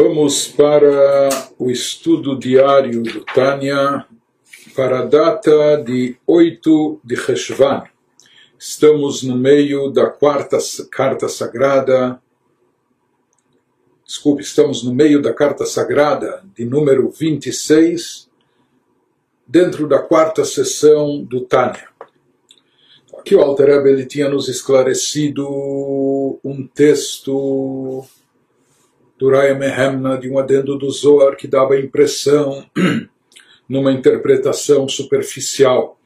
Vamos para o estudo diário do Tânia para a data de 8 de Reshvan. Estamos no meio da quarta carta sagrada. Desculpe, estamos no meio da carta sagrada de número 26, dentro da quarta sessão do Tânia. Aqui o Alter Rebbe, ele tinha nos esclarecido um texto do Raya Mehemna, de um adendo do Zohar que dava a impressão, numa interpretação superficial,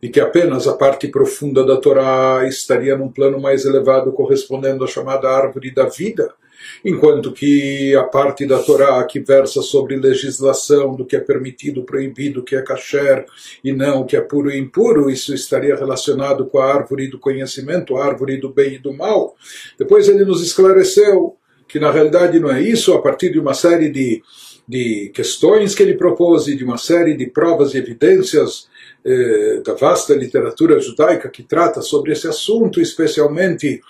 de que apenas a parte profunda da Torá estaria num plano mais elevado correspondendo à chamada árvore da vida, enquanto que a parte da Torá que versa sobre legislação do que é permitido, proibido, o que é kasher e não o que é puro e impuro, isso estaria relacionado com a árvore do conhecimento, a árvore do bem e do mal. Depois ele nos esclareceu que na realidade não é isso, a partir de uma série de, de questões que ele propôs e de uma série de provas e evidências eh, da vasta literatura judaica que trata sobre esse assunto, especialmente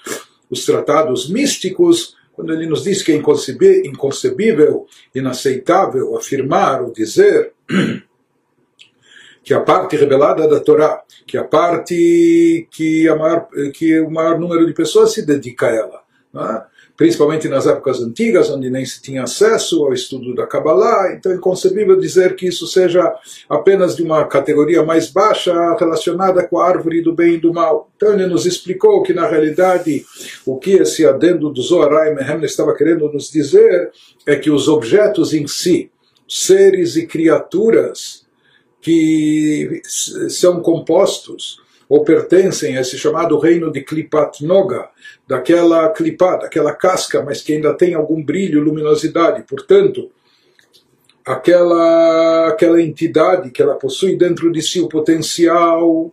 os tratados místicos, quando ele nos diz que é inconcebível, inaceitável afirmar ou dizer que a parte revelada da Torá, que a parte que, a maior, que o maior número de pessoas se dedica a ela, é? Principalmente nas épocas antigas, onde nem se tinha acesso ao estudo da Kabbalah, então é inconcebível dizer que isso seja apenas de uma categoria mais baixa relacionada com a árvore do bem e do mal. Então ele nos explicou que na realidade o que esse adendo do Zohar Mehem estava querendo nos dizer é que os objetos em si, seres e criaturas que são compostos ou pertencem a esse chamado reino de Klipat Noga, daquela clipa, daquela casca, mas que ainda tem algum brilho, luminosidade. Portanto, aquela, aquela entidade que ela possui dentro de si o potencial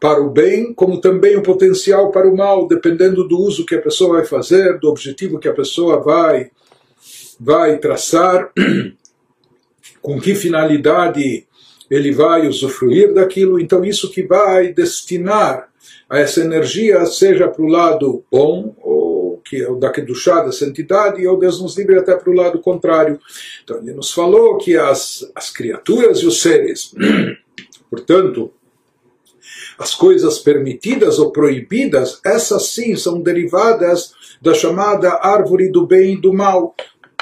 para o bem, como também o potencial para o mal, dependendo do uso que a pessoa vai fazer, do objetivo que a pessoa vai, vai traçar, com que finalidade ele vai usufruir daquilo, então isso que vai destinar a essa energia, seja para o lado bom, ou que é o da Kedushá, dessa entidade, ou Deus nos livre até para o lado contrário. Então ele nos falou que as, as criaturas e os seres, portanto, as coisas permitidas ou proibidas, essas sim são derivadas da chamada árvore do bem e do mal,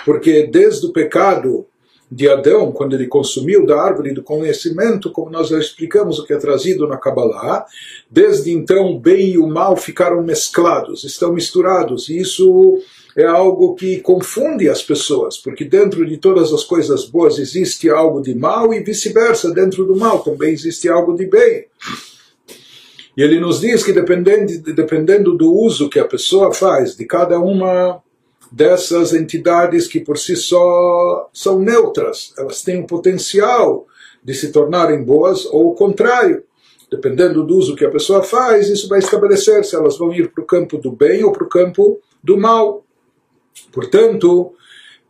porque desde o pecado de Adão, quando ele consumiu da árvore do conhecimento, como nós já explicamos o que é trazido na Kabbalah, desde então o bem e o mal ficaram mesclados, estão misturados, e isso é algo que confunde as pessoas, porque dentro de todas as coisas boas existe algo de mal e vice-versa, dentro do mal também existe algo de bem. E ele nos diz que dependendo, dependendo do uso que a pessoa faz de cada uma dessas entidades que por si só são neutras, elas têm o potencial de se tornarem boas ou o contrário. Dependendo do uso que a pessoa faz, isso vai estabelecer se elas vão ir para o campo do bem ou para o campo do mal. Portanto,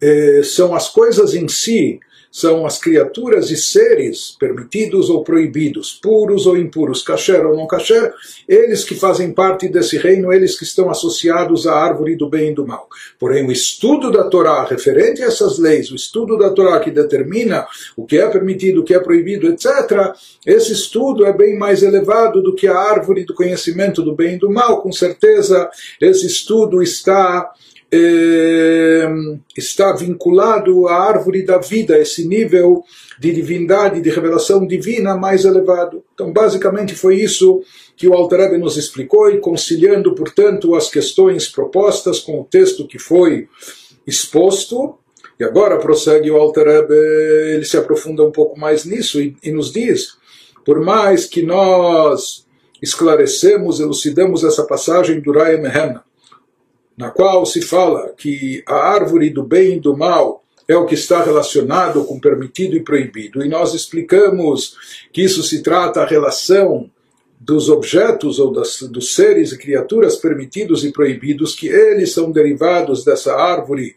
eh, são as coisas em si são as criaturas e seres permitidos ou proibidos, puros ou impuros, kasher ou não kasher, eles que fazem parte desse reino, eles que estão associados à árvore do bem e do mal. Porém, o estudo da Torá referente a essas leis, o estudo da Torá que determina o que é permitido, o que é proibido, etc., esse estudo é bem mais elevado do que a árvore do conhecimento do bem e do mal. Com certeza, esse estudo está está vinculado à árvore da vida, esse nível de divindade, de revelação divina mais elevado. Então, basicamente, foi isso que o Alter nos explicou, e conciliando, portanto, as questões propostas com o texto que foi exposto. E agora prossegue o Alter ele se aprofunda um pouco mais nisso e, e nos diz: por mais que nós esclarecemos, elucidamos essa passagem do Raya Mehem, na qual se fala que a árvore do bem e do mal é o que está relacionado com permitido e proibido. E nós explicamos que isso se trata a relação dos objetos ou das, dos seres e criaturas permitidos e proibidos, que eles são derivados dessa árvore,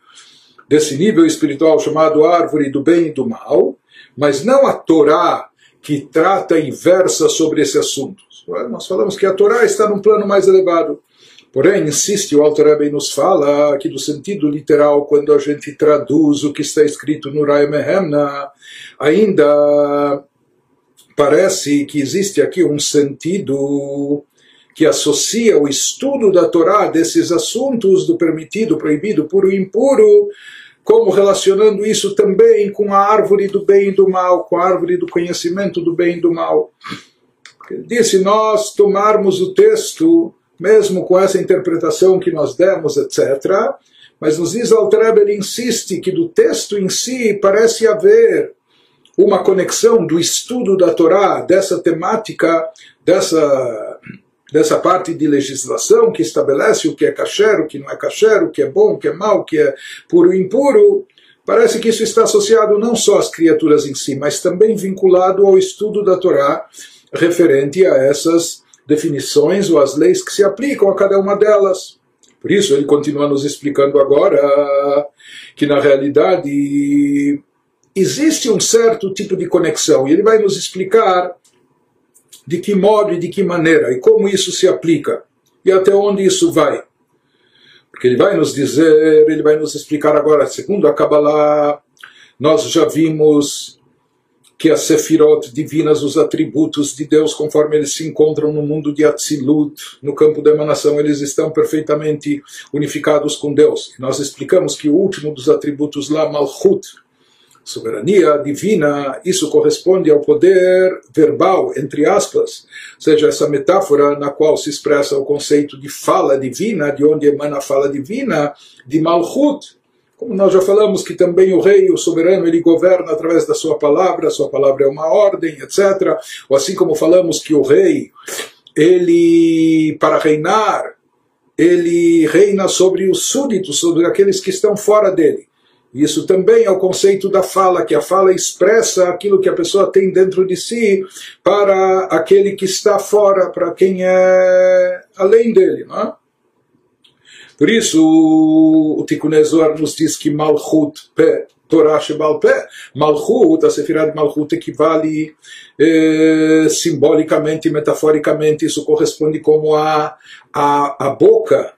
desse nível espiritual chamado árvore do bem e do mal, mas não a Torá que trata e versa sobre esse assunto. Nós falamos que a Torá está num plano mais elevado. Porém, insiste, o Alter Rebbe nos fala que do sentido literal, quando a gente traduz o que está escrito no Rai Mehemna, ainda parece que existe aqui um sentido que associa o estudo da Torá desses assuntos do permitido, proibido, puro e impuro, como relacionando isso também com a árvore do bem e do mal, com a árvore do conhecimento do bem e do mal. Ele disse, nós tomarmos o texto mesmo com essa interpretação que nós demos, etc. Mas nos diz Altrebe, ele insiste que do texto em si parece haver uma conexão do estudo da Torá, dessa temática, dessa, dessa parte de legislação que estabelece o que é kasher, o que não é kasher, o que é bom, o que é mal, o que é puro e impuro. Parece que isso está associado não só às criaturas em si, mas também vinculado ao estudo da Torá referente a essas definições ou as leis que se aplicam a cada uma delas. Por isso, ele continua nos explicando agora que, na realidade, existe um certo tipo de conexão, e ele vai nos explicar de que modo e de que maneira, e como isso se aplica, e até onde isso vai. Porque ele vai nos dizer, ele vai nos explicar agora, segundo a Kabbalah, nós já vimos que as sefirot divinas, os atributos de Deus, conforme eles se encontram no mundo de Atzilut, no campo da emanação, eles estão perfeitamente unificados com Deus. Nós explicamos que o último dos atributos lá, Malchut, soberania divina, isso corresponde ao poder verbal, entre aspas, ou seja, essa metáfora na qual se expressa o conceito de fala divina, de onde emana a fala divina, de Malchut, como nós já falamos que também o rei, o soberano, ele governa através da sua palavra, sua palavra é uma ordem, etc. Ou assim como falamos que o rei, ele, para reinar, ele reina sobre os súditos, sobre aqueles que estão fora dele. Isso também é o conceito da fala, que a fala expressa aquilo que a pessoa tem dentro de si para aquele que está fora, para quem é além dele. Não é? Por isso, o Tikkun nos diz que Malchut Pé, Torah Shebal Pé, Malchut, a Sefirah de Malchut equivale eh, simbolicamente, metaforicamente, isso corresponde como a, a, a boca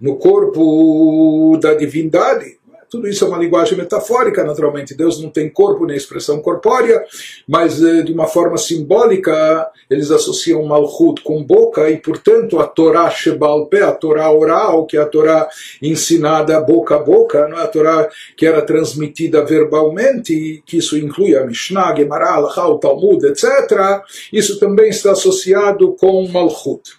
no corpo da divindade. Tudo isso é uma linguagem metafórica, naturalmente. Deus não tem corpo nem expressão corpórea, mas eh, de uma forma simbólica eles associam Malchut com boca e, portanto, a Torá Shebal Pé, a Torá oral, que é a Torá ensinada boca a boca, não é a Torá que era transmitida verbalmente, que isso inclui a Mishnah, Gemara, Alachá, o Talmud, etc. Isso também está associado com Malchut.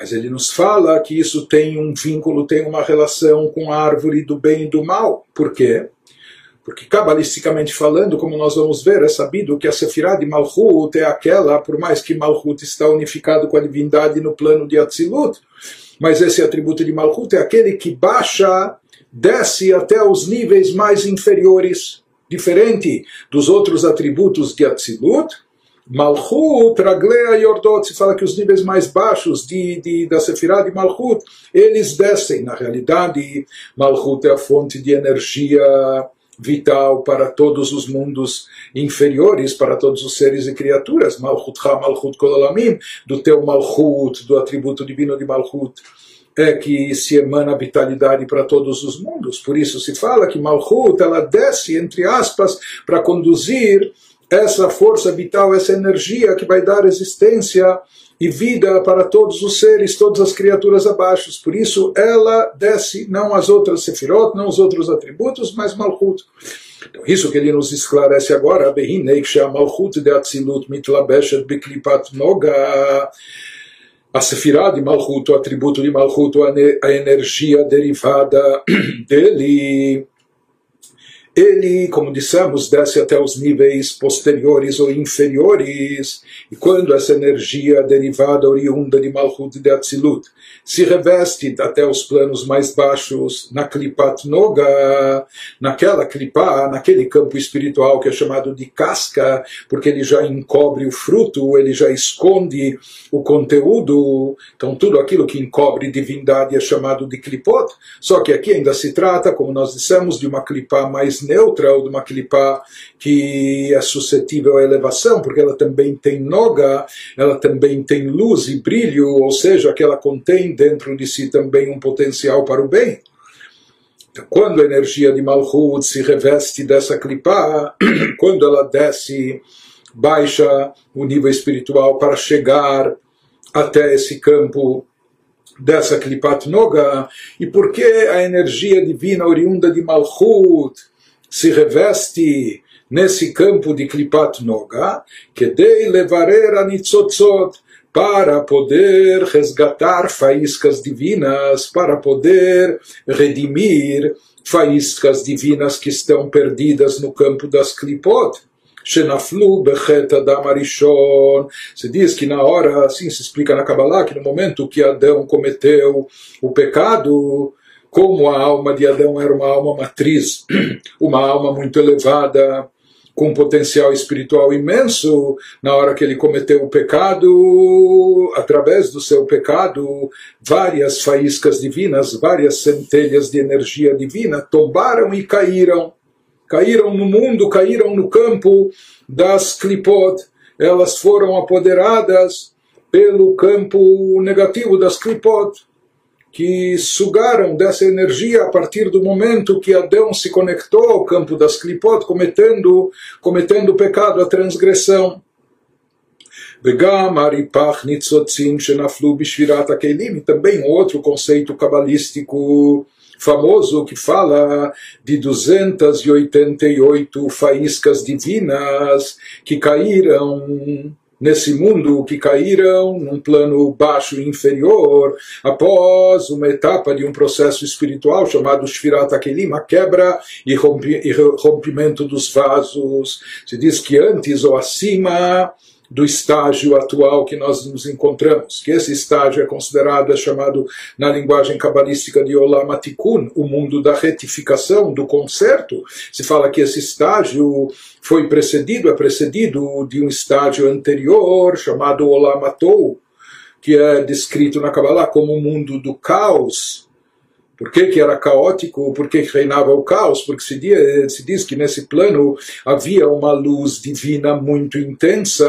Mas ele nos fala que isso tem um vínculo, tem uma relação com a árvore do bem e do mal. Por quê? Porque, cabalisticamente falando, como nós vamos ver, é sabido que a Sefirah de Malchut é aquela, por mais que Malchut está unificado com a divindade no plano de Atzilut, mas esse atributo de Malchut é aquele que baixa, desce até os níveis mais inferiores, diferente dos outros atributos de Atzilut, Malchut, Raglea e Ordot, se fala que os níveis mais baixos de, de, da Sefirah de Malchut, eles descem. Na realidade, Malchut é a fonte de energia vital para todos os mundos inferiores, para todos os seres e criaturas. Malchut Ha, Malchut Kolalamim, do teu Malchut, do atributo divino de Malchut é que se emana vitalidade para todos os mundos. Por isso se fala que Malchut ela desce, entre aspas, para conduzir essa força vital, essa energia que vai dar existência e vida para todos os seres, todas as criaturas abaixo. Por isso ela desce não as outras sefirot, não os outros atributos, mas Malchut. Então, isso que ele nos esclarece agora, Malchut de Atzilut mitlabeshet beklipat noga. A sefirah de Malchut, o atributo de Malchut, a energia derivada dele ele, como dissemos, desce até os níveis posteriores ou inferiores, e quando essa energia derivada oriunda de Malchut de Atzilut se reveste até os planos mais baixos, na Klipat Noga, naquela Klipá, naquele campo espiritual que é chamado de casca, porque ele já encobre o fruto, ele já esconde o conteúdo, então tudo aquilo que encobre divindade é chamado de Klipot, só que aqui ainda se trata, como nós dissemos, de uma Klipá mais neutra ou de uma clipa que é suscetível à elevação, porque ela também tem noga, ela também tem luz e brilho, ou seja, que ela contém dentro de si também um potencial para o bem. Então, quando a energia de Malhut se reveste dessa clipa, quando ela desce, baixa o nível espiritual para chegar até esse campo dessa Klipat Noga, e porque a energia divina oriunda de Malchut se reveste nesse campo de Klipat Noga, que dei levarer a Nitzotzot, para poder resgatar faíscas divinas, para poder redimir faíscas divinas que estão perdidas no campo das Klipot. Shenaflu bechet Adam Arishon. Se diz que na hora, assim se explica na Kabbalah, que no momento que Adão cometeu o pecado, como a alma de Adão era uma alma matriz, uma alma muito elevada, com um potencial espiritual imenso, na hora que ele cometeu o pecado, através do seu pecado, várias faíscas divinas, várias centelhas de energia divina tombaram e caíram. Caíram no mundo, caíram no campo das clipot, elas foram apoderadas pelo campo negativo das clipot, que sugaram dessa energia a partir do momento que Adão se conectou ao campo das clipot, cometendo, cometendo o pecado, a transgressão. וגם הריפח ניצוצים שנפלו בשבירת הכלים, também outro conceito cabalístico famoso que fala de 288 faíscas divinas que caíram nesse mundo que caíram num plano baixo e inferior após uma etapa de um processo espiritual chamado Shvirat Akelim, a quebra e rompimento dos vasos. Se diz que antes ou acima do estágio atual que nós nos encontramos, que esse estágio é considerado, é chamado na linguagem cabalística de Olam Atikun, o mundo da retificação, do conserto. Se fala que esse estágio foi precedido, é precedido de um estágio anterior chamado Olam Atou, que é descrito na Kabbalah como o mundo do caos, por que, que era caótico? Por que, reinava o caos? Porque se diz, se diz que nesse plano havia uma luz divina muito intensa,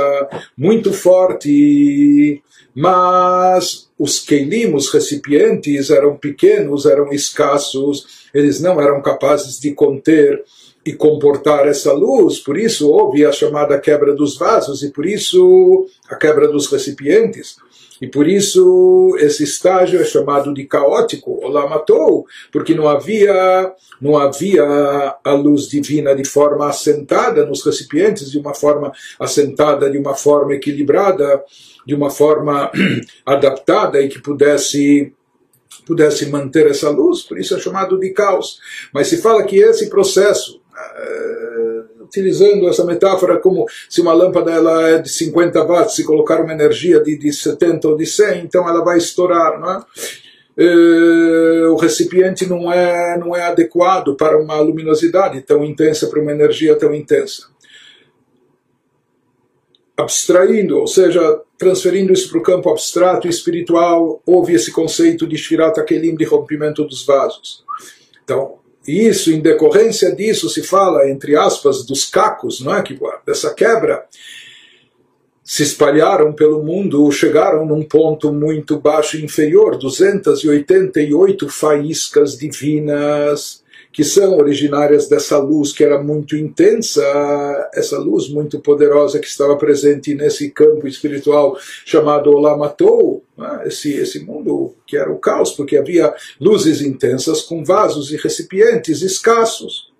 muito forte, mas os keilim, os recipientes, eram pequenos, eram escassos, eles não eram capazes de conter e comportar essa luz, por isso houve a chamada quebra dos vasos e por isso a quebra dos recipientes. E por isso esse estágio é chamado de caótico, matou, porque não havia, não havia a luz divina de forma assentada nos recipientes, de uma forma assentada, de uma forma equilibrada, de uma forma adaptada e que pudesse pudesse manter essa luz, por isso é chamado de caos. Mas se fala que esse processo uh, utilizando essa metáfora como se uma lâmpada ela é de 50 watts, se colocar uma energia de, de 70 ou de 100, então ela vai estourar, não é? Uh, o recipiente não é, não é adequado para uma luminosidade tão intensa, para uma energia tão intensa. Abstraindo, ou seja, transferindo isso para o campo abstrato e espiritual, houve esse conceito de Shvirat Akelim, de rompimento dos vasos. Então, e isso, em decorrência disso, se fala, entre aspas, dos cacos, não é? que, dessa quebra, se espalharam pelo mundo, chegaram num ponto muito baixo e inferior, 288 faíscas divinas que são originárias dessa luz que era muito intensa, essa luz muito poderosa que estava presente nesse campo espiritual chamado Olamatou, né? esse, esse mundo que era o caos, porque havia luzes intensas com vasos e recipientes escassos.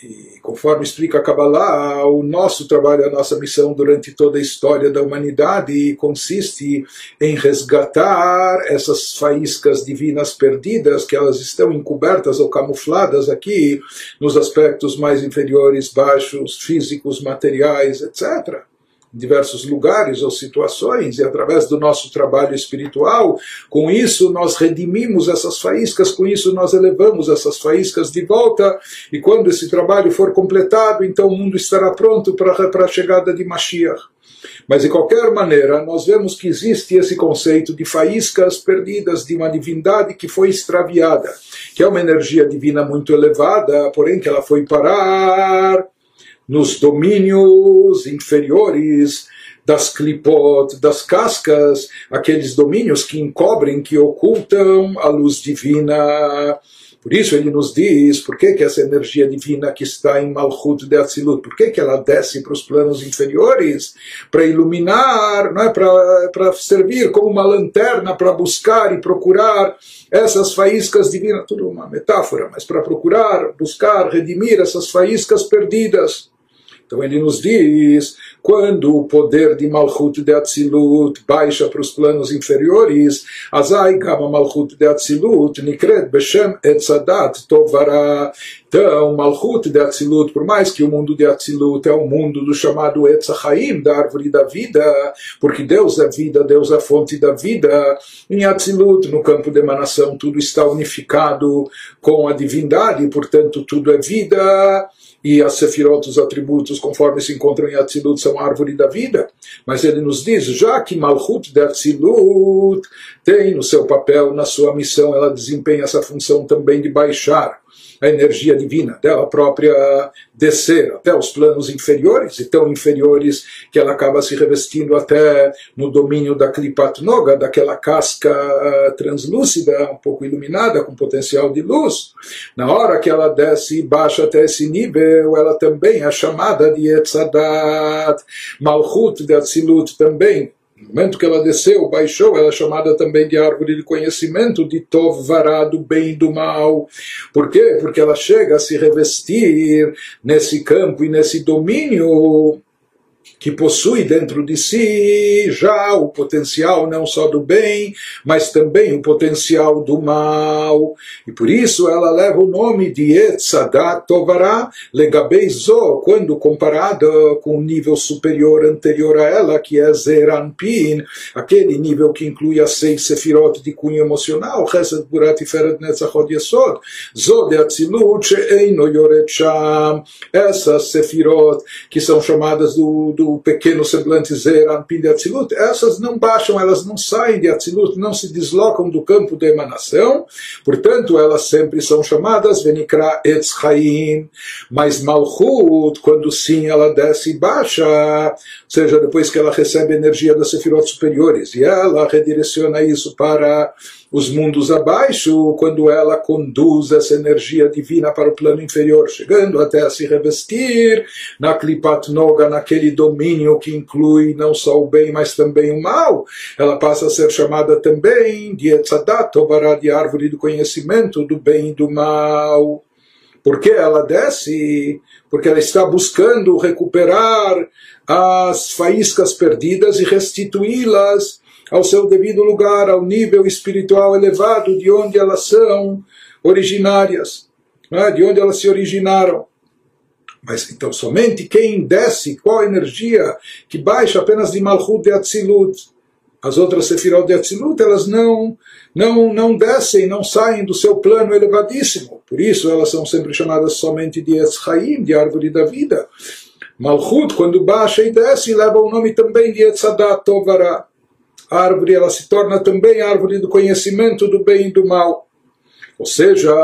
E conforme explica a Kabbalah, o nosso trabalho, a nossa missão durante toda a história da humanidade consiste em resgatar essas faíscas divinas perdidas, que elas estão encobertas ou camufladas aqui nos aspectos mais inferiores, baixos, físicos, materiais, etc diversos lugares ou situações, e através do nosso trabalho espiritual, com isso nós redimimos essas faíscas, com isso nós elevamos essas faíscas de volta, e quando esse trabalho for completado, então o mundo estará pronto para a chegada de Mashiach. Mas, de qualquer maneira, nós vemos que existe esse conceito de faíscas perdidas de uma divindade que foi extraviada, que é uma energia divina muito elevada, porém que ela foi parar nos domínios inferiores das clipot, das cascas, aqueles domínios que encobrem, que ocultam a luz divina. Por isso ele nos diz por que, que essa energia divina que está em Malchut de Atzilut, por que, que ela desce para os planos inferiores? Para iluminar, não é? para servir como uma lanterna para buscar e procurar essas faíscas divinas, tudo uma metáfora, mas para procurar, buscar, redimir essas faíscas perdidas. Então ele nos diz, quando o poder de Malchut de Atzilut baixa para os planos inferiores, Azai Kama Malchut de Atzilut Nikret Beshem Etzadat Tovara. Então, Malchut de Atzilut, por mais que o mundo de Atzilut é o mundo do chamado Etzachaim, da árvore da vida, porque Deus é vida, Deus é a fonte da vida, em Atzilut, no campo de emanação, tudo está unificado com a divindade, portanto, tudo é vida e as sefirot, os atributos, conforme se encontram em Atzilut, são árvore da vida. Mas ele nos diz, já que Malchut de Atzilut tem no seu papel, na sua missão, ela desempenha essa função também de baixar a energia divina dela própria descer até os planos inferiores, e tão inferiores que ela acaba se revestindo até no domínio da Klipat Noga, daquela casca uh, translúcida, um pouco iluminada, com potencial de luz. Na hora que ela desce e baixa até esse nível, ela também é chamada de Etzadat, Malchut de Atzilut também, no momento que ela desceu, baixou, ela é chamada também de árvore de conhecimento, de Tov Vará, do bem e do mal. Por quê? Porque ela chega a se revestir nesse campo e nesse domínio que possui dentro de si já o potencial não só do bem, mas também o potencial do mal. E por isso ela leva o nome de Etzadat Tovara Legabeizo, quando comparada com o nível superior anterior a ela, que é Zeranpin, aquele nível que inclui as seis sefirot de cunho emocional, Chesed Burat Iferet Netzachot Yesod, Zod Atzilut essas sefirot que são chamadas do, do o pequeno semblante Zeranpin de Atzilut, essas não baixam, elas não saem de Atzilut, não se deslocam do campo de emanação, portanto elas sempre são chamadas Venikra Etz Chaim, mas Malchut, quando sim ela desce e baixa, ou seja, depois que ela recebe energia das sefirot superiores, e ela redireciona isso para os mundos abaixo, quando ela conduz essa energia divina para o plano inferior, chegando até a se revestir na Klipat Noga, naquele domínio que inclui não só o bem, mas também o mal, ela passa a ser chamada também de Etzadat, Tobará, de árvore do conhecimento do bem e do mal. Por que ela desce? Porque ela está buscando recuperar as faíscas perdidas e restituí-las ao seu devido lugar, ao nível espiritual elevado de onde elas são originárias, né? de onde elas se originaram. Mas então somente quem desce, qual energia que baixa apenas de Malchut de Atzilut, as outras Sefirot de Atzilut, elas não, não, não descem, não saem do seu plano elevadíssimo. Por isso elas são sempre chamadas somente de Etzchaim, de árvore da vida. Malchut, quando baixa e desce, leva o nome também de Etzadat Tovara a árvore ela se torna também árvore do conhecimento do bem e do mal. Ou seja,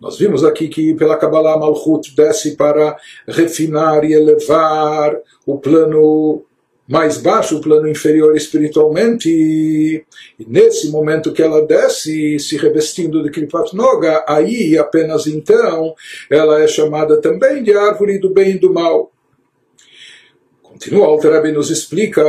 nós vimos aqui que pela Kabbalah Malchut desce para refinar e elevar o plano mais baixo, o plano inferior espiritualmente, e, nesse momento que ela desce, se revestindo de Kripat Noga, aí apenas então ela é chamada também de árvore do bem e do mal. Continua, o nos explica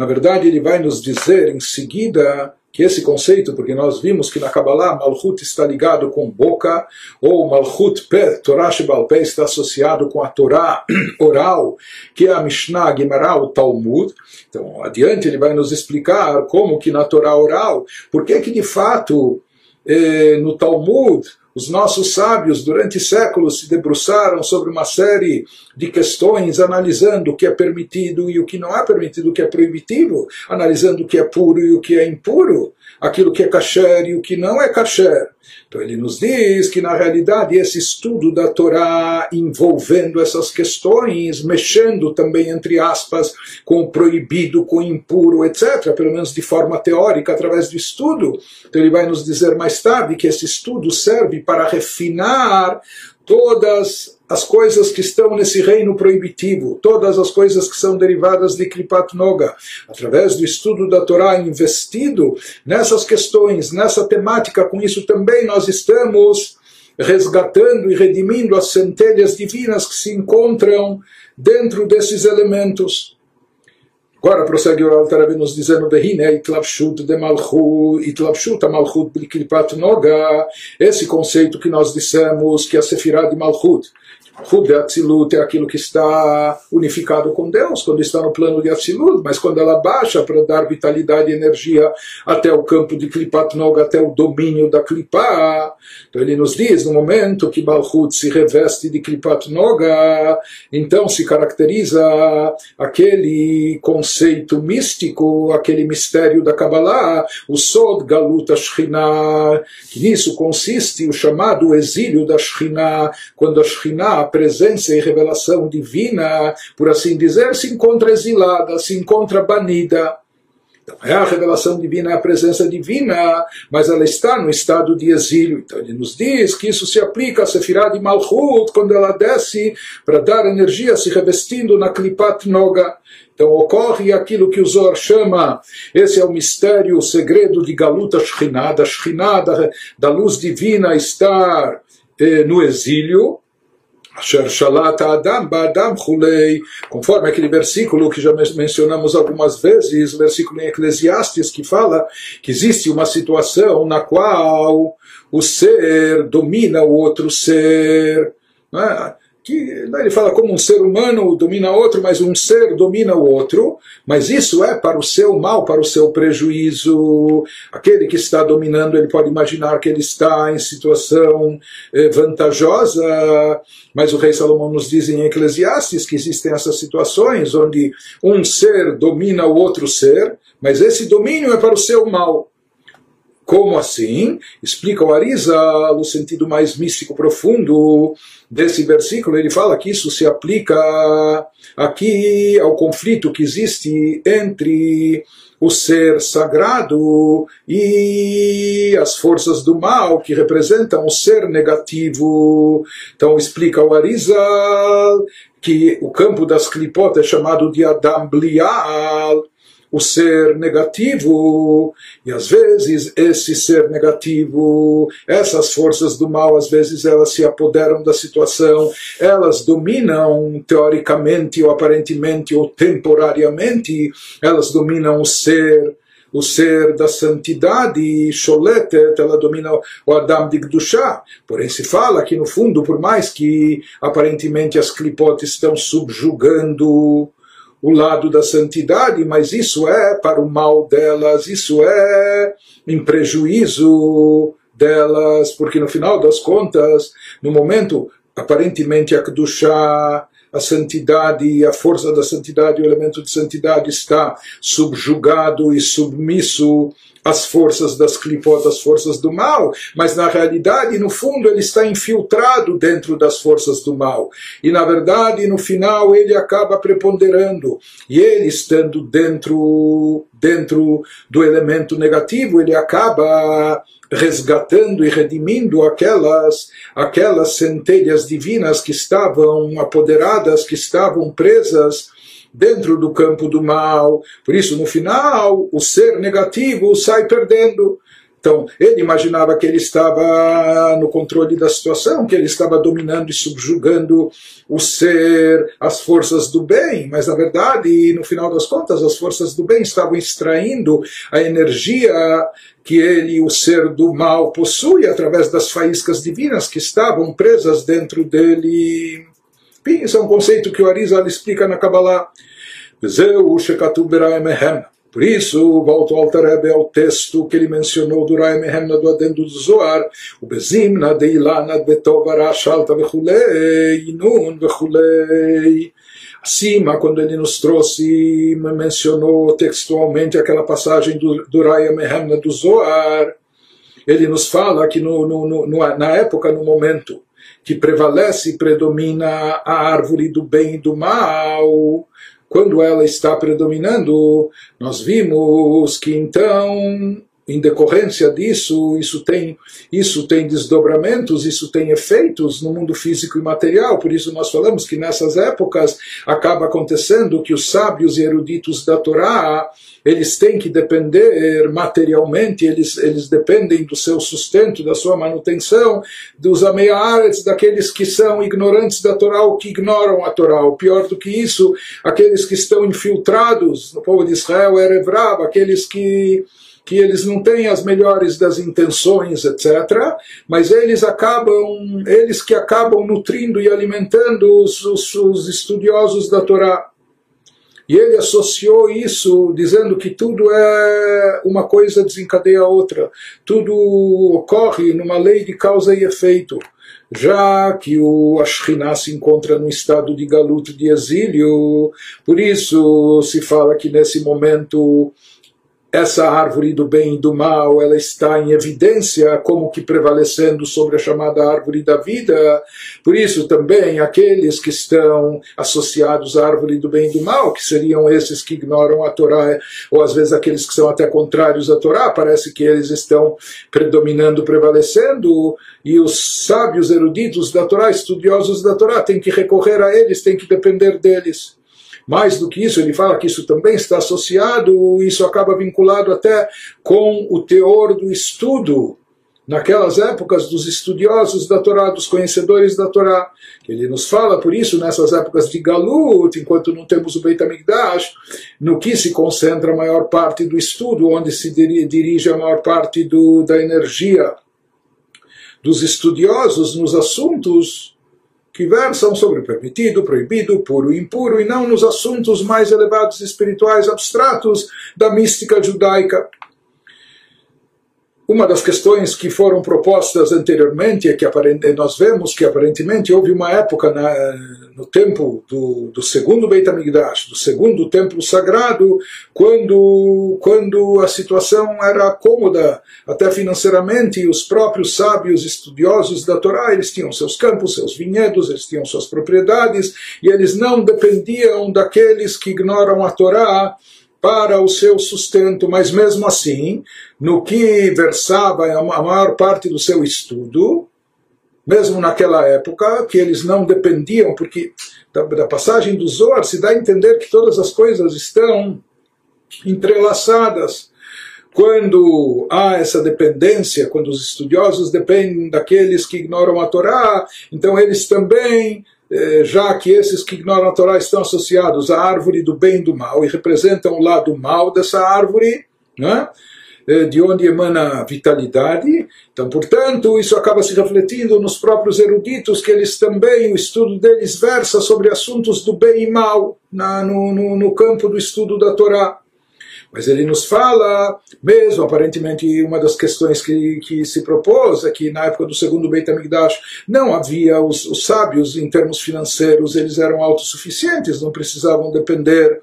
na verdade, ele vai nos dizer em seguida que esse conceito, porque nós vimos que na Kabbalah Malchut está ligado com boca, ou Malchut Pé, Torah Pé, está associado com a Torá oral, que é a Mishnah, Gemara, o Talmud. Então, adiante ele vai nos explicar como que na Torá oral, por que que de fato eh, no Talmud os nossos sábios, durante séculos, se debruçaram sobre uma série de questões, analisando o que é permitido e o que não é permitido, o que é proibitivo, analisando o que é puro e o que é impuro, aquilo que é kasher e o que não é kasher. Então ele nos diz que na realidade esse estudo da Torá envolvendo essas questões, mexendo também entre aspas com o proibido, com o impuro, etc, pelo menos de forma teórica através do estudo. Então ele vai nos dizer mais tarde que esse estudo serve para refinar todas as coisas que estão nesse reino proibitivo, todas as coisas que são derivadas de Kripat Noga, através do estudo da Torá investido nessas questões, nessa temática, com isso também nós estamos resgatando e redimindo as centelhas divinas que se encontram dentro desses elementos. Agora prossegue o Alter nos dizendo Vehine Itlapshut de Malchut, Itlapshut Malchut Bliklipat Noga, esse conceito que nós dissemos que a Sefirah de Malchut, Hub Atzilut é aquilo que está unificado com Deus, quando está no plano de Atzilut, mas quando ela baixa para dar vitalidade e energia até o campo de Klipat Noga, até o domínio da Klipa. Então ele nos diz, no momento que Balchut se reveste de Klipat Noga, então se caracteriza aquele conceito místico, aquele mistério da Kabbalah, o Sod Galut Ashkinah, nisso consiste o chamado exílio da Shekhinah, quando a Shekhinah presença e revelação divina, por assim dizer, se encontra exilada, se encontra banida. Então, é a revelação divina, é a presença divina, mas ela está no estado de exílio. Então ele nos diz que isso se aplica a Sefirah de Malchut, quando ela desce para dar energia, se revestindo na Klipat Noga. Então ocorre aquilo que o Zohar chama, esse é o mistério, o segredo de Galuta Shekhinah, da Shekhinah, da, da luz divina estar eh, no exílio, Adam conforme aquele versículo que já mencionamos algumas vezes, versículo em Eclesiastes, que fala que existe uma situação na qual o ser domina o outro ser. Não é? Que ele fala como um ser humano domina outro, mas um ser domina o outro, mas isso é para o seu mal, para o seu prejuízo. Aquele que está dominando, ele pode imaginar que ele está em situação eh, vantajosa, mas o rei Salomão nos diz em Eclesiastes que existem essas situações onde um ser domina o outro ser, mas esse domínio é para o seu mal. Como assim? Explica o Arisa no sentido mais místico profundo desse versículo. Ele fala que isso se aplica aqui ao conflito que existe entre o ser sagrado e as forças do mal que representam o ser negativo. Então explica o Arizal que o campo das clipot é chamado de Adam Blial, o ser negativo, e às vezes esse ser negativo, essas forças do mal, às vezes elas se apoderam da situação, elas dominam teoricamente ou aparentemente ou temporariamente, elas dominam o ser o ser da santidade, Sholetet, ela domina o Adam de Gdushá. Porém, se fala que, no fundo, por mais que aparentemente as clipotes estão subjugando o lado da santidade, mas isso é para o mal delas, isso é em prejuízo delas, porque no final das contas, no momento aparentemente a Kedushá, a santidade a força da santidade, o elemento de santidade está subjugado e submisso as forças das clipot, as forças do mal, mas na realidade, no fundo, ele está infiltrado dentro das forças do mal. E na verdade, no final, ele acaba preponderando. E ele estando dentro, dentro do elemento negativo, ele acaba resgatando e redimindo aquelas aquelas centelhas divinas que estavam apoderadas, que estavam presas dentro do campo do mal. Por isso, no final, o ser negativo sai perdendo. Então, ele imaginava que ele estava no controle da situação, que ele estava dominando e subjugando o ser, as forças do bem, mas na verdade, no final das contas, as forças do bem estavam extraindo a energia que ele, o ser do mal, possui através das faíscas divinas que estavam presas dentro dele. Isso é um conceito que o Arizal explica na Kabbalah. Por isso, volta ao Altarebe ao texto que ele mencionou do Raem Hemna do Adendo do Zoar, o Bezimna de Ilana Betovara Shalta Vechulei, nun Vechulei. Acima, quando ele nos trouxe, mencionou textualmente aquela passagem do, do Raem Hemna do Zoar, ele nos fala que no, no, no, na época, no momento, que prevalece e predomina a árvore do bem e do mal, quando ela está predominando, nós vimos que então em decorrência disso, isso tem, isso tem desdobramentos, isso tem efeitos no mundo físico e material. Por isso nós falamos que nessas épocas acaba acontecendo que os sábios e eruditos da Torá, eles têm que depender materialmente, eles, eles dependem do seu sustento, da sua manutenção, dos ameiares, daqueles que são ignorantes da Torá ou que ignoram a Torá. O pior do que isso, aqueles que estão infiltrados no povo de Israel, Erevrab, aqueles que que eles não têm as melhores das intenções, etc., mas eles acabam, eles que acabam nutrindo e alimentando os, os, os estudiosos da Torá. E ele associou isso dizendo que tudo é uma coisa desencadeia a outra, tudo ocorre numa lei de causa e efeito. Já que o Ashkinah se encontra no estado de galuto de exílio, por isso se fala que nesse momento essa árvore do bem e do mal, ela está em evidência como que prevalecendo sobre a chamada árvore da vida. Por isso também aqueles que estão associados à árvore do bem e do mal, que seriam esses que ignoram a Torá, ou às vezes aqueles que são até contrários à Torá, parece que eles estão predominando, prevalecendo, e os sábios eruditos da Torá, estudiosos da Torá, têm que recorrer a eles, têm que depender deles. Mais do que isso, ele fala que isso também está associado, isso acaba vinculado até com o teor do estudo naquelas épocas dos estudiosos da Torá, dos conhecedores da Torá. Ele nos fala, por isso, nessas épocas de Galut, enquanto não temos o Beit HaMikdash, no que se concentra a maior parte do estudo, onde se dirige a maior parte do, da energia dos estudiosos nos assuntos que versam sobre permitido, proibido, puro e impuro, e não nos assuntos mais elevados espirituais abstratos da mística judaica. Uma das questões que foram propostas anteriormente é que nós vemos que aparentemente houve uma época na, no tempo do, do segundo Beit HaMikdash, do segundo templo sagrado, quando, quando a situação era cômoda, até financeiramente, e os próprios sábios estudiosos da Torá, eles tinham seus campos, seus vinhedos, eles tinham suas propriedades, e eles não dependiam daqueles que ignoram a Torá, para o seu sustento, mas mesmo assim, no que versava a maior parte do seu estudo, mesmo naquela época, que eles não dependiam, porque da, da passagem do Zohar se dá a entender que todas as coisas estão entrelaçadas. Quando há essa dependência, quando os estudiosos dependem daqueles que ignoram a Torá, então eles também já que esses que ignoram a Torá estão associados à árvore do bem e do mal e representam o lado mal dessa árvore, né? de onde emana vitalidade. Então, portanto, isso acaba se refletindo nos próprios eruditos, que eles também, o estudo deles versa sobre assuntos do bem e mal, na, no, no, no campo do estudo da Torá. Mas ele nos fala, mesmo aparentemente uma das questões que, que se propôs é que na época do segundo Beit HaMikdash não havia os, os sábios em termos financeiros, eles eram autossuficientes, não precisavam depender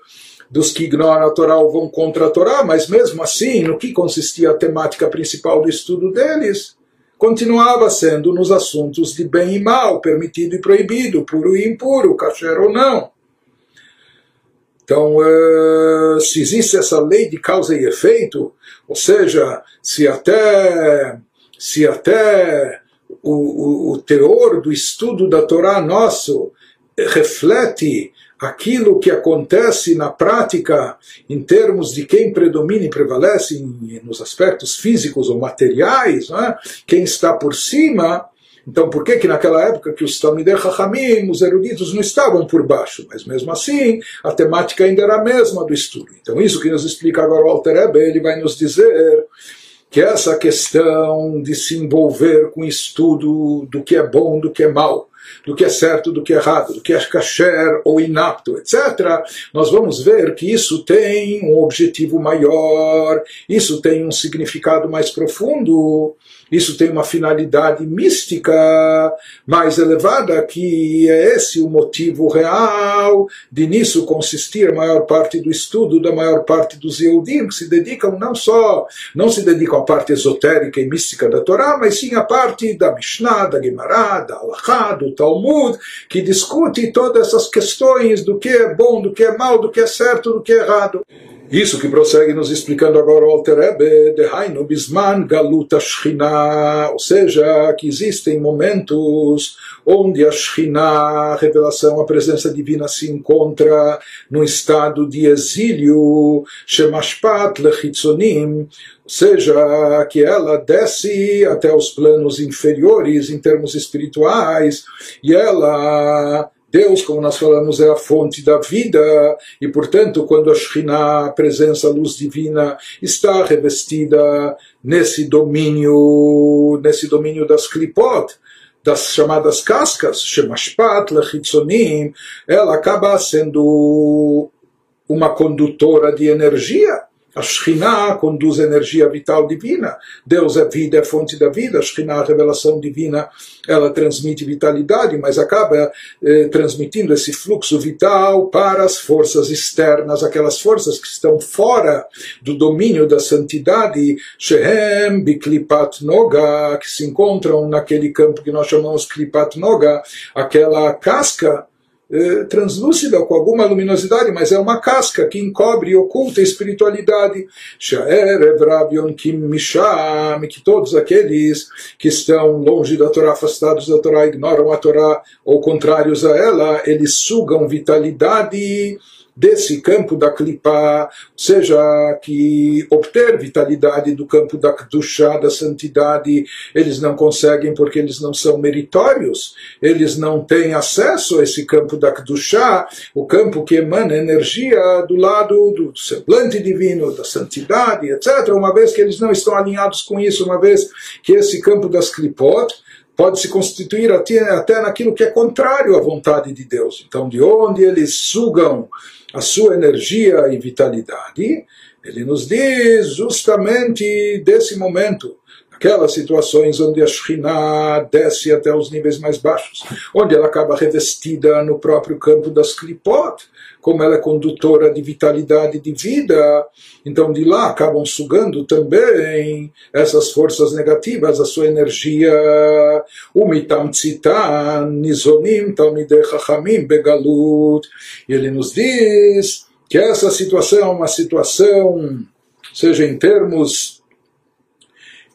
dos que ignoram a Torá ou vão contra a Torá, mas mesmo assim, no que consistia a temática principal do estudo deles, continuava sendo nos assuntos de bem e mal, permitido e proibido, puro e impuro, kasher ou não. Então, uh, se existe essa lei de causa e efeito, ou seja, se até, se até o, o, o teor do estudo da Torá nosso reflete aquilo que acontece na prática em termos de quem predomina e prevalece nos aspectos físicos ou materiais, é? quem está por cima, então, por que que naquela época que os Talmidei Chachamim, os eruditos, não estavam por baixo? Mas mesmo assim, a temática ainda era a mesma do estudo. Então, isso que nos explica agora o Alter Ebe, ele vai nos dizer que essa questão de se envolver com estudo do que é bom, do que é mal, do que é certo, do que é errado, do que é kasher ou inapto, etc., nós vamos ver que isso tem um objetivo maior, isso tem um significado mais profundo, isso tem uma finalidade mística mais elevada, que é esse o motivo real de nisso consistir a maior parte do estudo da maior parte dos Yehudim, que se dedicam não só, não se dedicam à parte esotérica e mística da Torá, mas sim à parte da Mishnah, da Gemara, da Halachá, do Talmud, que discute todas essas questões do que é bom, do que é mal, do que é certo, do que é errado. Isso que prossegue nos explicando agora o Alter Rebbe, Dehainu Bisman Galuta Ou seja, que existem momentos onde a Shechina, a revelação, a presença divina se encontra num estado de exílio, Shemashpat Lechitzonim, ou seja, que ela desce até os planos inferiores em termos espirituais, e ela Deus, como nós falamos, é a fonte da vida e, portanto, quando a Shekhinah, a presença, a luz divina, está revestida nesse domínio, nesse domínio das klipot, das chamadas cascas, Shemashpat, Lechitzonim, ela acaba sendo uma condutora de energia a Shekhinah conduz energia vital divina. Deus é vida, é fonte da vida. A Shekhinah, a revelação divina, ela transmite vitalidade, mas acaba eh, transmitindo esse fluxo vital para as forças externas, aquelas forças que estão fora do domínio da santidade, Shehem, Biklipat Noga, que se encontram naquele campo que nós chamamos Klipat Noga, aquela casca eh, translúcida, com alguma luminosidade, mas é uma casca que encobre e oculta a espiritualidade. que todos aqueles que estão longe da Torá, afastados da Torá, ignoram a Torá ou contrários a ela, eles sugam vitalidade desse campo da clipa, seja, que obter vitalidade do campo da Kedushá, da santidade, eles não conseguem porque eles não são meritórios, eles não têm acesso a esse campo da Kedushá, o campo que emana energia do lado do semblante divino, da santidade, etc., uma vez que eles não estão alinhados com isso, uma vez que esse campo das clipot, pode se constituir até, até naquilo que é contrário à vontade de Deus. Então, de onde eles sugam a sua energia e vitalidade, ele nos diz justamente desse momento, aquelas situações onde a Shekhinah desce até os níveis mais baixos, onde ela acaba revestida no próprio campo das Klipot, como ela é condutora de vitalidade de vida, então de lá acabam sugando também essas forças negativas, a sua energia. Umitam tzitan, nizonim, talmidei begalut. E ele nos diz que essa situação é uma situação, seja em termos,